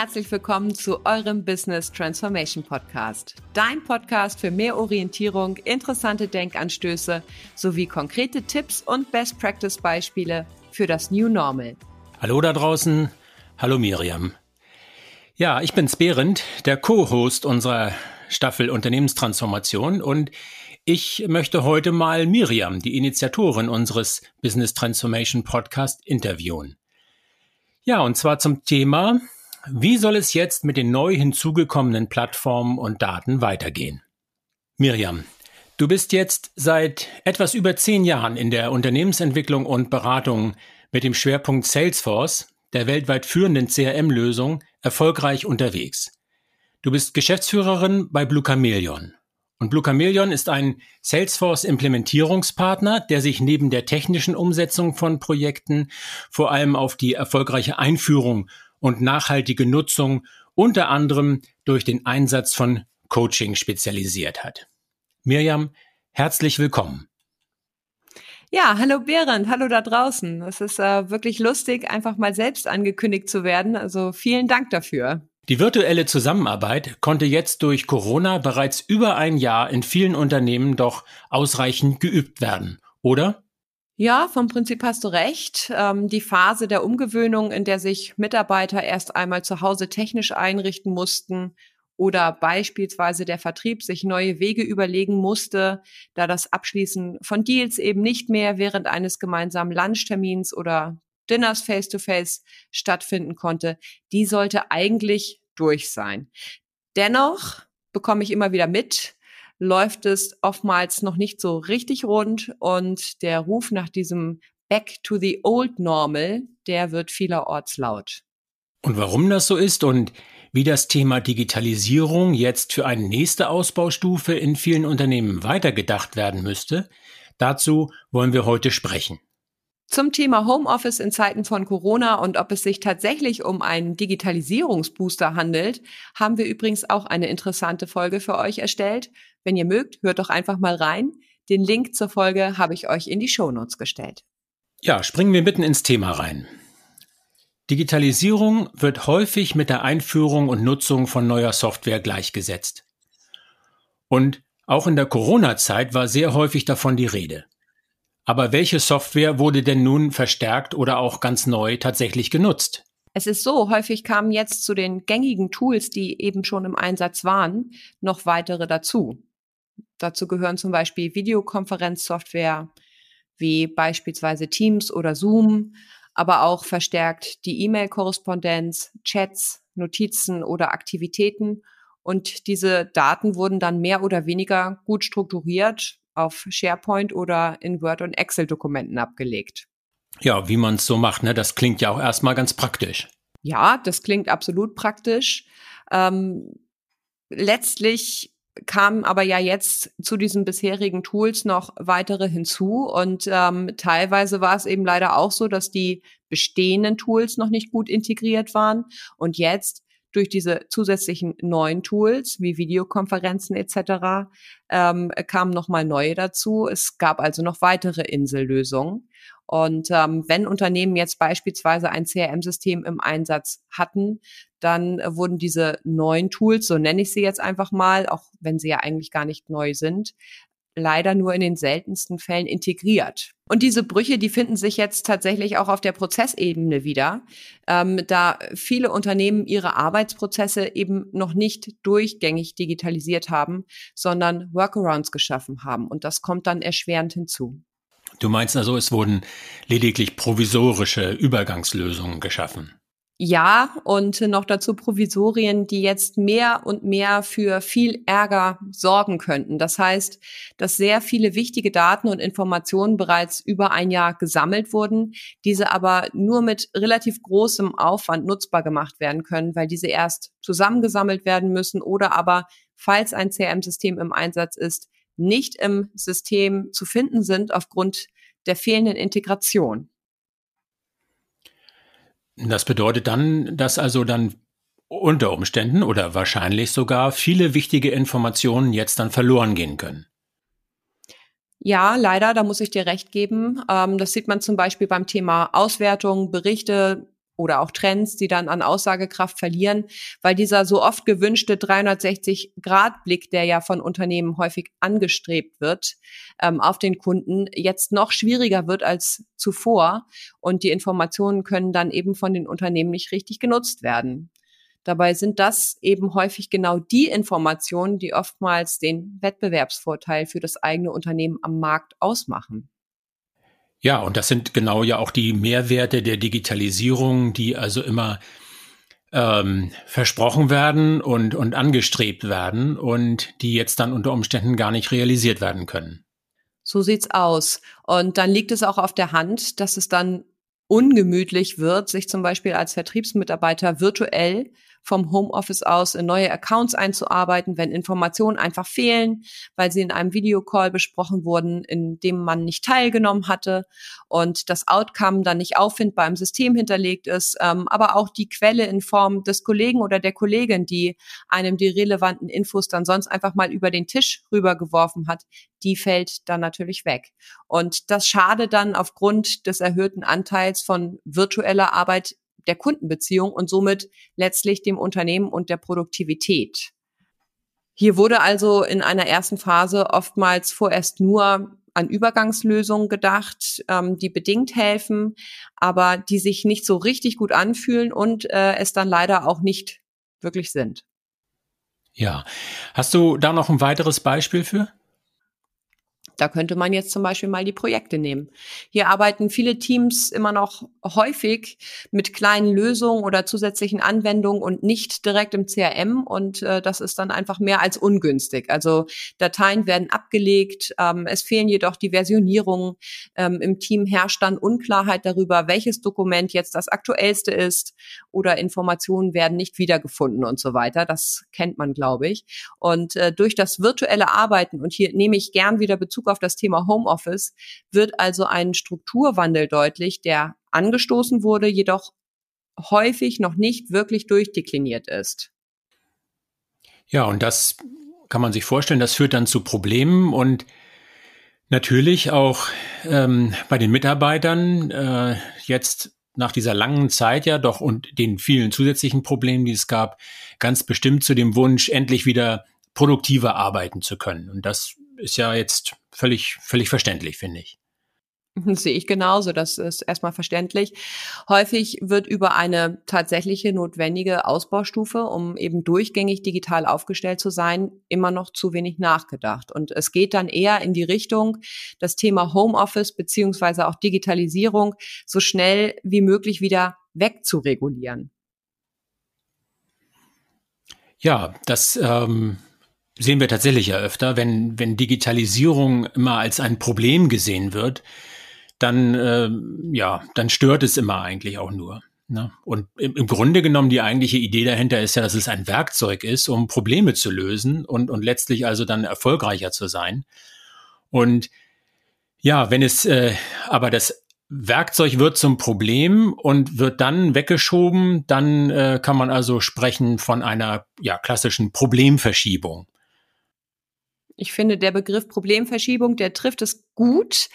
herzlich willkommen zu eurem Business Transformation Podcast. Dein Podcast für mehr Orientierung, interessante Denkanstöße sowie konkrete Tipps und Best Practice Beispiele für das New Normal. Hallo da draußen. Hallo Miriam. Ja, ich bin's Behrend, der Co-Host unserer Staffel Unternehmenstransformation und ich möchte heute mal Miriam, die Initiatorin unseres Business Transformation Podcast, interviewen. Ja, und zwar zum Thema wie soll es jetzt mit den neu hinzugekommenen Plattformen und Daten weitergehen? Miriam, du bist jetzt seit etwas über zehn Jahren in der Unternehmensentwicklung und Beratung mit dem Schwerpunkt Salesforce, der weltweit führenden CRM-Lösung, erfolgreich unterwegs. Du bist Geschäftsführerin bei Blue Chameleon. Und Blue Chameleon ist ein Salesforce-Implementierungspartner, der sich neben der technischen Umsetzung von Projekten vor allem auf die erfolgreiche Einführung und nachhaltige Nutzung unter anderem durch den Einsatz von Coaching spezialisiert hat. Mirjam, herzlich willkommen. Ja, hallo Behrend, hallo da draußen. Es ist äh, wirklich lustig, einfach mal selbst angekündigt zu werden. Also vielen Dank dafür. Die virtuelle Zusammenarbeit konnte jetzt durch Corona bereits über ein Jahr in vielen Unternehmen doch ausreichend geübt werden, oder? Ja, vom Prinzip hast du recht. Ähm, die Phase der Umgewöhnung, in der sich Mitarbeiter erst einmal zu Hause technisch einrichten mussten oder beispielsweise der Vertrieb sich neue Wege überlegen musste, da das Abschließen von Deals eben nicht mehr während eines gemeinsamen Lunchtermins oder Dinners face-to-face -face stattfinden konnte, die sollte eigentlich durch sein. Dennoch bekomme ich immer wieder mit, läuft es oftmals noch nicht so richtig rund und der Ruf nach diesem Back to the Old Normal, der wird vielerorts laut. Und warum das so ist und wie das Thema Digitalisierung jetzt für eine nächste Ausbaustufe in vielen Unternehmen weitergedacht werden müsste, dazu wollen wir heute sprechen. Zum Thema Homeoffice in Zeiten von Corona und ob es sich tatsächlich um einen Digitalisierungsbooster handelt, haben wir übrigens auch eine interessante Folge für euch erstellt. Wenn ihr mögt, hört doch einfach mal rein. Den Link zur Folge habe ich euch in die Shownotes gestellt. Ja, springen wir mitten ins Thema rein. Digitalisierung wird häufig mit der Einführung und Nutzung von neuer Software gleichgesetzt. Und auch in der Corona-Zeit war sehr häufig davon die Rede. Aber welche Software wurde denn nun verstärkt oder auch ganz neu tatsächlich genutzt? Es ist so, häufig kamen jetzt zu den gängigen Tools, die eben schon im Einsatz waren, noch weitere dazu. Dazu gehören zum Beispiel Videokonferenzsoftware wie beispielsweise Teams oder Zoom, aber auch verstärkt die E-Mail-Korrespondenz, Chats, Notizen oder Aktivitäten. Und diese Daten wurden dann mehr oder weniger gut strukturiert auf SharePoint oder in Word- und Excel-Dokumenten abgelegt. Ja, wie man es so macht, ne? Das klingt ja auch erstmal ganz praktisch. Ja, das klingt absolut praktisch. Ähm, letztlich kamen aber ja jetzt zu diesen bisherigen Tools noch weitere hinzu und ähm, teilweise war es eben leider auch so, dass die bestehenden Tools noch nicht gut integriert waren und jetzt durch diese zusätzlichen neuen Tools wie Videokonferenzen etc. Ähm, kamen nochmal neue dazu. Es gab also noch weitere Insellösungen. Und ähm, wenn Unternehmen jetzt beispielsweise ein CRM-System im Einsatz hatten, dann äh, wurden diese neuen Tools, so nenne ich sie jetzt einfach mal, auch wenn sie ja eigentlich gar nicht neu sind, leider nur in den seltensten Fällen integriert. Und diese Brüche, die finden sich jetzt tatsächlich auch auf der Prozessebene wieder, ähm, da viele Unternehmen ihre Arbeitsprozesse eben noch nicht durchgängig digitalisiert haben, sondern Workarounds geschaffen haben. Und das kommt dann erschwerend hinzu. Du meinst also, es wurden lediglich provisorische Übergangslösungen geschaffen? Ja, und noch dazu Provisorien, die jetzt mehr und mehr für viel Ärger sorgen könnten. Das heißt, dass sehr viele wichtige Daten und Informationen bereits über ein Jahr gesammelt wurden, diese aber nur mit relativ großem Aufwand nutzbar gemacht werden können, weil diese erst zusammengesammelt werden müssen oder aber, falls ein CRM-System im Einsatz ist, nicht im System zu finden sind aufgrund der fehlenden Integration. Das bedeutet dann, dass also dann unter Umständen oder wahrscheinlich sogar viele wichtige Informationen jetzt dann verloren gehen können. Ja, leider, da muss ich dir recht geben. Ähm, das sieht man zum Beispiel beim Thema Auswertung, Berichte oder auch Trends, die dann an Aussagekraft verlieren, weil dieser so oft gewünschte 360-Grad-Blick, der ja von Unternehmen häufig angestrebt wird, ähm, auf den Kunden jetzt noch schwieriger wird als zuvor und die Informationen können dann eben von den Unternehmen nicht richtig genutzt werden. Dabei sind das eben häufig genau die Informationen, die oftmals den Wettbewerbsvorteil für das eigene Unternehmen am Markt ausmachen. Ja, und das sind genau ja auch die Mehrwerte der Digitalisierung, die also immer ähm, versprochen werden und, und angestrebt werden und die jetzt dann unter Umständen gar nicht realisiert werden können. So sieht's aus. Und dann liegt es auch auf der Hand, dass es dann ungemütlich wird, sich zum Beispiel als Vertriebsmitarbeiter virtuell vom Homeoffice aus in neue Accounts einzuarbeiten, wenn Informationen einfach fehlen, weil sie in einem Videocall besprochen wurden, in dem man nicht teilgenommen hatte und das Outcome dann nicht auffindbar im System hinterlegt ist, ähm, aber auch die Quelle in Form des Kollegen oder der Kollegin, die einem die relevanten Infos dann sonst einfach mal über den Tisch rübergeworfen hat, die fällt dann natürlich weg. Und das schadet dann aufgrund des erhöhten Anteils von virtueller Arbeit der Kundenbeziehung und somit letztlich dem Unternehmen und der Produktivität. Hier wurde also in einer ersten Phase oftmals vorerst nur an Übergangslösungen gedacht, ähm, die bedingt helfen, aber die sich nicht so richtig gut anfühlen und äh, es dann leider auch nicht wirklich sind. Ja. Hast du da noch ein weiteres Beispiel für? Da könnte man jetzt zum Beispiel mal die Projekte nehmen. Hier arbeiten viele Teams immer noch häufig mit kleinen Lösungen oder zusätzlichen Anwendungen und nicht direkt im CRM und äh, das ist dann einfach mehr als ungünstig. Also Dateien werden abgelegt, ähm, es fehlen jedoch die Versionierungen. Ähm, Im Team herrscht dann Unklarheit darüber, welches Dokument jetzt das aktuellste ist oder Informationen werden nicht wiedergefunden und so weiter. Das kennt man, glaube ich. Und äh, durch das virtuelle Arbeiten und hier nehme ich gern wieder Bezug auf das Thema Homeoffice wird also ein Strukturwandel deutlich, der angestoßen wurde, jedoch häufig noch nicht wirklich durchdekliniert ist. Ja, und das kann man sich vorstellen, das führt dann zu Problemen und natürlich auch ähm, bei den Mitarbeitern äh, jetzt nach dieser langen Zeit ja doch und den vielen zusätzlichen Problemen, die es gab, ganz bestimmt zu dem Wunsch, endlich wieder produktiver arbeiten zu können. Und das ist ja jetzt völlig, völlig verständlich, finde ich. Sehe ich genauso, das ist erstmal verständlich. Häufig wird über eine tatsächliche notwendige Ausbaustufe, um eben durchgängig digital aufgestellt zu sein, immer noch zu wenig nachgedacht. Und es geht dann eher in die Richtung, das Thema Homeoffice beziehungsweise auch Digitalisierung so schnell wie möglich wieder wegzuregulieren. Ja, das ähm, sehen wir tatsächlich ja öfter, wenn, wenn Digitalisierung immer als ein Problem gesehen wird, dann, äh, ja, dann stört es immer eigentlich auch nur. Ne? Und im, im Grunde genommen die eigentliche Idee dahinter ist ja, dass es ein Werkzeug ist, um Probleme zu lösen und, und letztlich also dann erfolgreicher zu sein. Und ja, wenn es äh, aber das Werkzeug wird zum Problem und wird dann weggeschoben, dann äh, kann man also sprechen von einer ja, klassischen Problemverschiebung. Ich finde, der Begriff Problemverschiebung, der trifft es gut.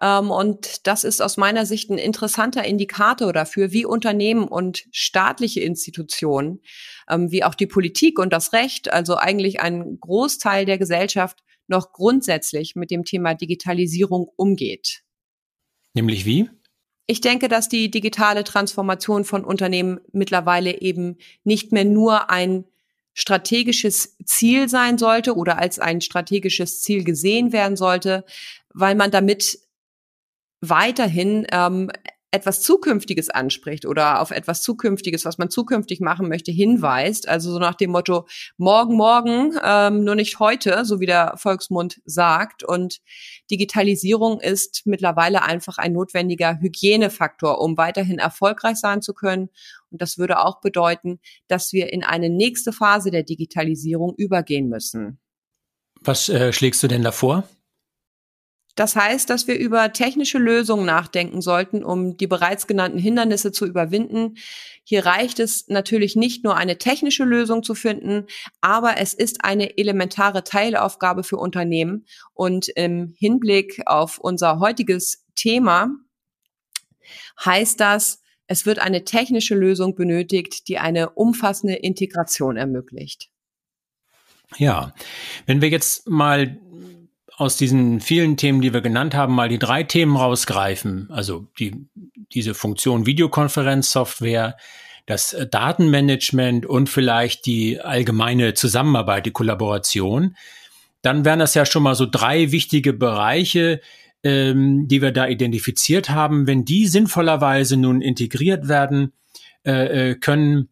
Ähm, und das ist aus meiner Sicht ein interessanter Indikator dafür, wie Unternehmen und staatliche Institutionen, ähm, wie auch die Politik und das Recht, also eigentlich ein Großteil der Gesellschaft, noch grundsätzlich mit dem Thema Digitalisierung umgeht. Nämlich wie? Ich denke, dass die digitale Transformation von Unternehmen mittlerweile eben nicht mehr nur ein strategisches Ziel sein sollte oder als ein strategisches Ziel gesehen werden sollte, weil man damit weiterhin ähm, etwas Zukünftiges anspricht oder auf etwas Zukünftiges, was man zukünftig machen möchte, hinweist. Also so nach dem Motto, morgen, morgen, ähm, nur nicht heute, so wie der Volksmund sagt. Und Digitalisierung ist mittlerweile einfach ein notwendiger Hygienefaktor, um weiterhin erfolgreich sein zu können. Und das würde auch bedeuten, dass wir in eine nächste Phase der Digitalisierung übergehen müssen. Was äh, schlägst du denn davor? Das heißt, dass wir über technische Lösungen nachdenken sollten, um die bereits genannten Hindernisse zu überwinden. Hier reicht es natürlich nicht nur eine technische Lösung zu finden, aber es ist eine elementare Teilaufgabe für Unternehmen. Und im Hinblick auf unser heutiges Thema heißt das, Es wird eine technische Lösung benötigt, die eine umfassende Integration ermöglicht. Ja, wenn wir jetzt mal aus diesen vielen Themen, die wir genannt haben, mal die drei Themen rausgreifen, also die, diese Funktion Videokonferenzsoftware, das Datenmanagement und vielleicht die allgemeine Zusammenarbeit, die Kollaboration, dann wären das ja schon mal so drei wichtige Bereiche, ähm, die wir da identifiziert haben. Wenn die sinnvollerweise nun integriert werden äh, äh können,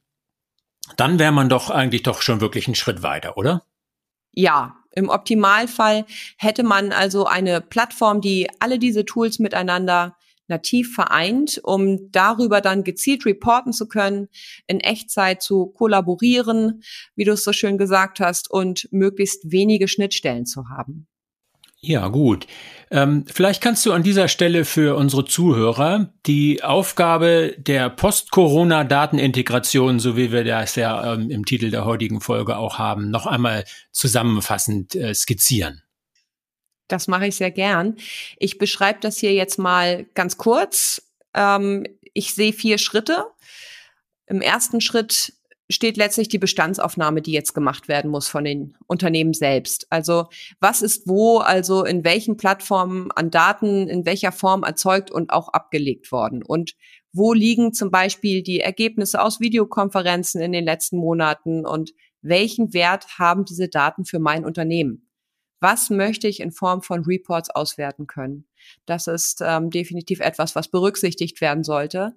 dann wäre man doch eigentlich doch schon wirklich einen Schritt weiter, oder? Ja, im Optimalfall hätte man also eine Plattform, die alle diese Tools miteinander nativ vereint, um darüber dann gezielt reporten zu können, in Echtzeit zu kollaborieren, wie du es so schön gesagt hast, und möglichst wenige Schnittstellen zu haben. Ja, gut. Ähm, vielleicht kannst du an dieser Stelle für unsere Zuhörer die Aufgabe der Post-Corona-Datenintegration, so wie wir das ja ähm, im Titel der heutigen Folge auch haben, noch einmal zusammenfassend äh, skizzieren. Das mache ich sehr gern. Ich beschreibe das hier jetzt mal ganz kurz. Ähm, ich sehe vier Schritte. Im ersten Schritt steht letztlich die Bestandsaufnahme, die jetzt gemacht werden muss von den Unternehmen selbst. Also was ist wo, also in welchen Plattformen an Daten, in welcher Form erzeugt und auch abgelegt worden. Und wo liegen zum Beispiel die Ergebnisse aus Videokonferenzen in den letzten Monaten und welchen Wert haben diese Daten für mein Unternehmen? Was möchte ich in Form von Reports auswerten können? Das ist ähm, definitiv etwas, was berücksichtigt werden sollte.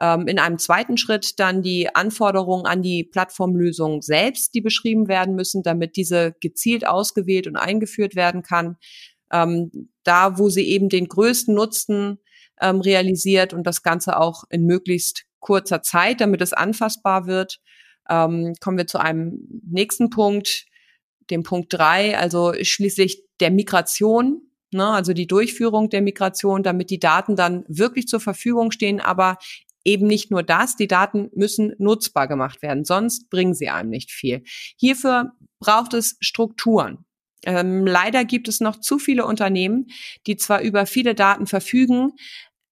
Ähm, in einem zweiten Schritt dann die Anforderungen an die Plattformlösung selbst, die beschrieben werden müssen, damit diese gezielt ausgewählt und eingeführt werden kann. Ähm, da, wo sie eben den größten Nutzen ähm, realisiert und das Ganze auch in möglichst kurzer Zeit, damit es anfassbar wird. Ähm, kommen wir zu einem nächsten Punkt, dem Punkt drei, also schließlich der Migration, ne, also die Durchführung der Migration, damit die Daten dann wirklich zur Verfügung stehen, aber eben nicht nur das, die Daten müssen nutzbar gemacht werden, sonst bringen sie einem nicht viel. Hierfür braucht es Strukturen. Ähm, leider gibt es noch zu viele Unternehmen, die zwar über viele Daten verfügen,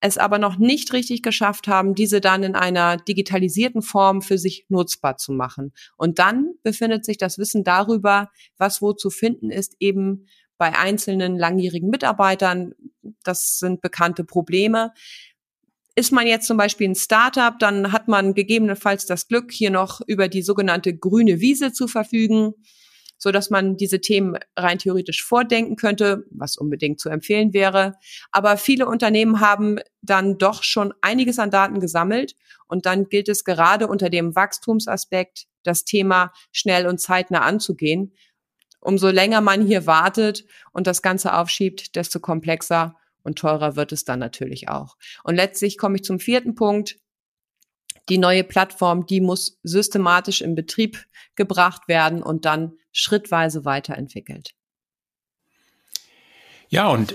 es aber noch nicht richtig geschafft haben, diese dann in einer digitalisierten Form für sich nutzbar zu machen. Und dann befindet sich das Wissen darüber, was wo zu finden ist, eben bei einzelnen langjährigen Mitarbeitern. Das sind bekannte Probleme. Ist man jetzt zum Beispiel ein Startup, dann hat man gegebenenfalls das Glück, hier noch über die sogenannte grüne Wiese zu verfügen, so dass man diese Themen rein theoretisch vordenken könnte, was unbedingt zu empfehlen wäre. Aber viele Unternehmen haben dann doch schon einiges an Daten gesammelt und dann gilt es gerade unter dem Wachstumsaspekt, das Thema schnell und zeitnah anzugehen. Umso länger man hier wartet und das Ganze aufschiebt, desto komplexer und teurer wird es dann natürlich auch. Und letztlich komme ich zum vierten Punkt. Die neue Plattform, die muss systematisch in Betrieb gebracht werden und dann schrittweise weiterentwickelt. Ja, und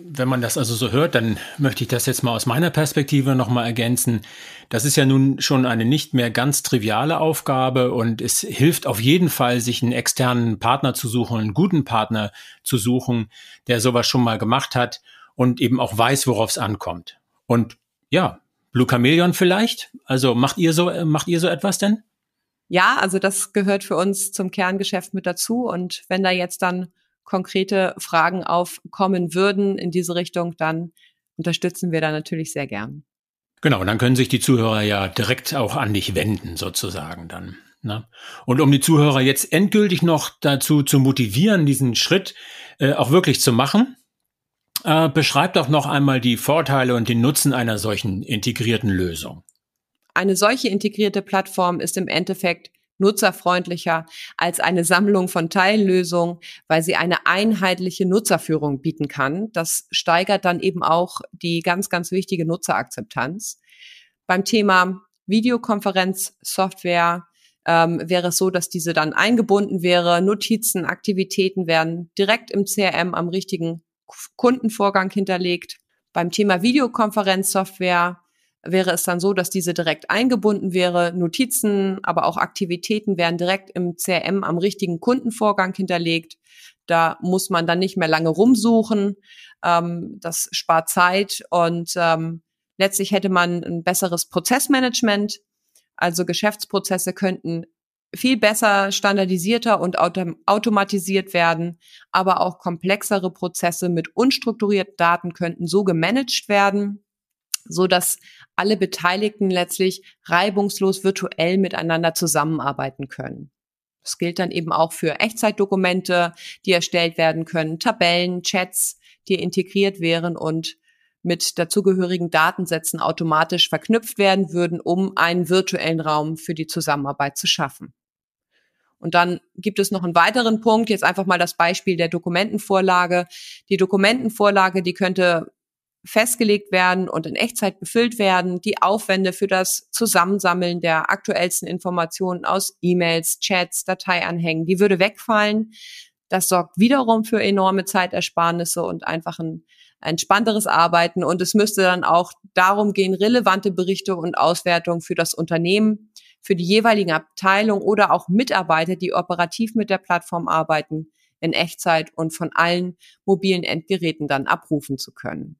wenn man das also so hört, dann möchte ich das jetzt mal aus meiner Perspektive nochmal ergänzen. Das ist ja nun schon eine nicht mehr ganz triviale Aufgabe und es hilft auf jeden Fall, sich einen externen Partner zu suchen, einen guten Partner zu suchen, der sowas schon mal gemacht hat und eben auch weiß, worauf es ankommt. Und ja, Blue Chameleon vielleicht? Also macht ihr so, macht ihr so etwas denn? Ja, also das gehört für uns zum Kerngeschäft mit dazu. Und wenn da jetzt dann konkrete Fragen aufkommen würden in diese Richtung, dann unterstützen wir da natürlich sehr gern. Genau, dann können sich die Zuhörer ja direkt auch an dich wenden, sozusagen dann. Ne? Und um die Zuhörer jetzt endgültig noch dazu zu motivieren, diesen Schritt äh, auch wirklich zu machen, äh, beschreib doch noch einmal die Vorteile und den Nutzen einer solchen integrierten Lösung. Eine solche integrierte Plattform ist im Endeffekt nutzerfreundlicher als eine Sammlung von Teillösungen, weil sie eine einheitliche Nutzerführung bieten kann. Das steigert dann eben auch die ganz, ganz wichtige Nutzerakzeptanz. Beim Thema Videokonferenzsoftware ähm, wäre es so, dass diese dann eingebunden wäre. Notizen, Aktivitäten werden direkt im CRM am richtigen Kundenvorgang hinterlegt. Beim Thema Videokonferenzsoftware wäre es dann so, dass diese direkt eingebunden wäre. Notizen, aber auch Aktivitäten werden direkt im CRM am richtigen Kundenvorgang hinterlegt. Da muss man dann nicht mehr lange rumsuchen. Ähm, das spart Zeit und ähm, Letztlich hätte man ein besseres Prozessmanagement. Also Geschäftsprozesse könnten viel besser standardisierter und autom automatisiert werden, aber auch komplexere Prozesse mit unstrukturierten Daten könnten so gemanagt werden, so dass alle Beteiligten letztlich reibungslos virtuell miteinander zusammenarbeiten können. Das gilt dann eben auch für Echtzeitdokumente, die erstellt werden können, Tabellen, Chats, die integriert wären und mit dazugehörigen Datensätzen automatisch verknüpft werden würden, um einen virtuellen Raum für die Zusammenarbeit zu schaffen. Und dann gibt es noch einen weiteren Punkt, jetzt einfach mal das Beispiel der Dokumentenvorlage. Die Dokumentenvorlage, die könnte festgelegt werden und in Echtzeit befüllt werden. Die Aufwände für das Zusammensammeln der aktuellsten Informationen aus E-Mails, Chats, Dateianhängen, die würde wegfallen. Das sorgt wiederum für enorme Zeitersparnisse und einfach ein entspannteres Arbeiten. Und es müsste dann auch darum gehen, relevante Berichte und Auswertungen für das Unternehmen für die jeweiligen Abteilungen oder auch Mitarbeiter, die operativ mit der Plattform arbeiten, in Echtzeit und von allen mobilen Endgeräten dann abrufen zu können.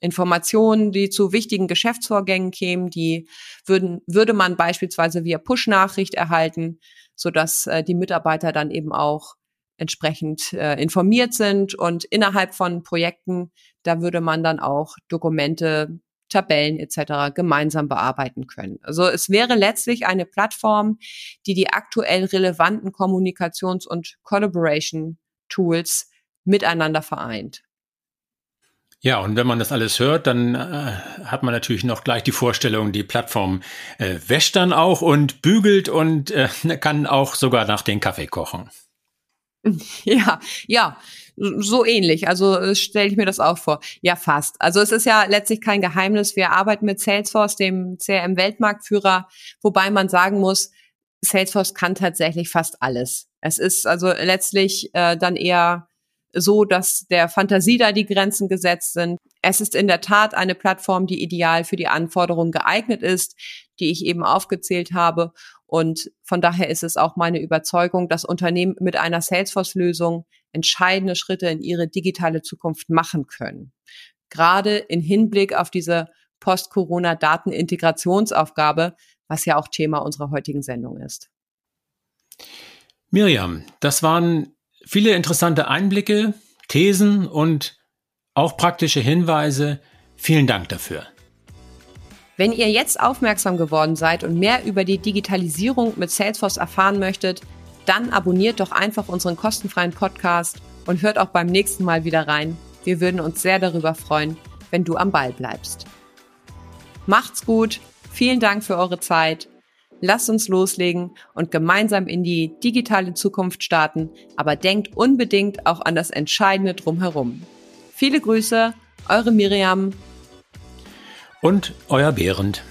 Informationen, die zu wichtigen Geschäftsvorgängen kämen, die würden, würde man beispielsweise via Push-Nachricht erhalten, sodass äh, die Mitarbeiter dann eben auch entsprechend äh, informiert sind und innerhalb von Projekten, da würde man dann auch Dokumente Tabellen etc. gemeinsam bearbeiten können. Also es wäre letztlich eine Plattform, die die aktuell relevanten Kommunikations- und Collaboration-Tools miteinander vereint. Ja, und wenn man das alles hört, dann äh, hat man natürlich noch gleich die Vorstellung, die Plattform äh, wäscht dann auch und bügelt und äh, kann auch sogar nach den Kaffee kochen. Ja, ja, so ähnlich. Also äh, stelle ich mir das auch vor. Ja, fast. Also es ist ja letztlich kein Geheimnis. Wir arbeiten mit Salesforce, dem CRM-Weltmarktführer, wobei man sagen muss, Salesforce kann tatsächlich fast alles. Es ist also letztlich äh, dann eher so, dass der Fantasie da die Grenzen gesetzt sind. Es ist in der Tat eine Plattform, die ideal für die Anforderungen geeignet ist, die ich eben aufgezählt habe. Und von daher ist es auch meine Überzeugung, dass Unternehmen mit einer Salesforce-Lösung entscheidende Schritte in ihre digitale Zukunft machen können. Gerade in Hinblick auf diese Post-Corona-Datenintegrationsaufgabe, was ja auch Thema unserer heutigen Sendung ist. Miriam, das waren viele interessante Einblicke, Thesen und auch praktische Hinweise. Vielen Dank dafür. Wenn ihr jetzt aufmerksam geworden seid und mehr über die Digitalisierung mit Salesforce erfahren möchtet, dann abonniert doch einfach unseren kostenfreien Podcast und hört auch beim nächsten Mal wieder rein. Wir würden uns sehr darüber freuen, wenn du am Ball bleibst. Macht's gut, vielen Dank für eure Zeit. Lasst uns loslegen und gemeinsam in die digitale Zukunft starten, aber denkt unbedingt auch an das Entscheidende drumherum. Viele Grüße, eure Miriam und euer Behrend.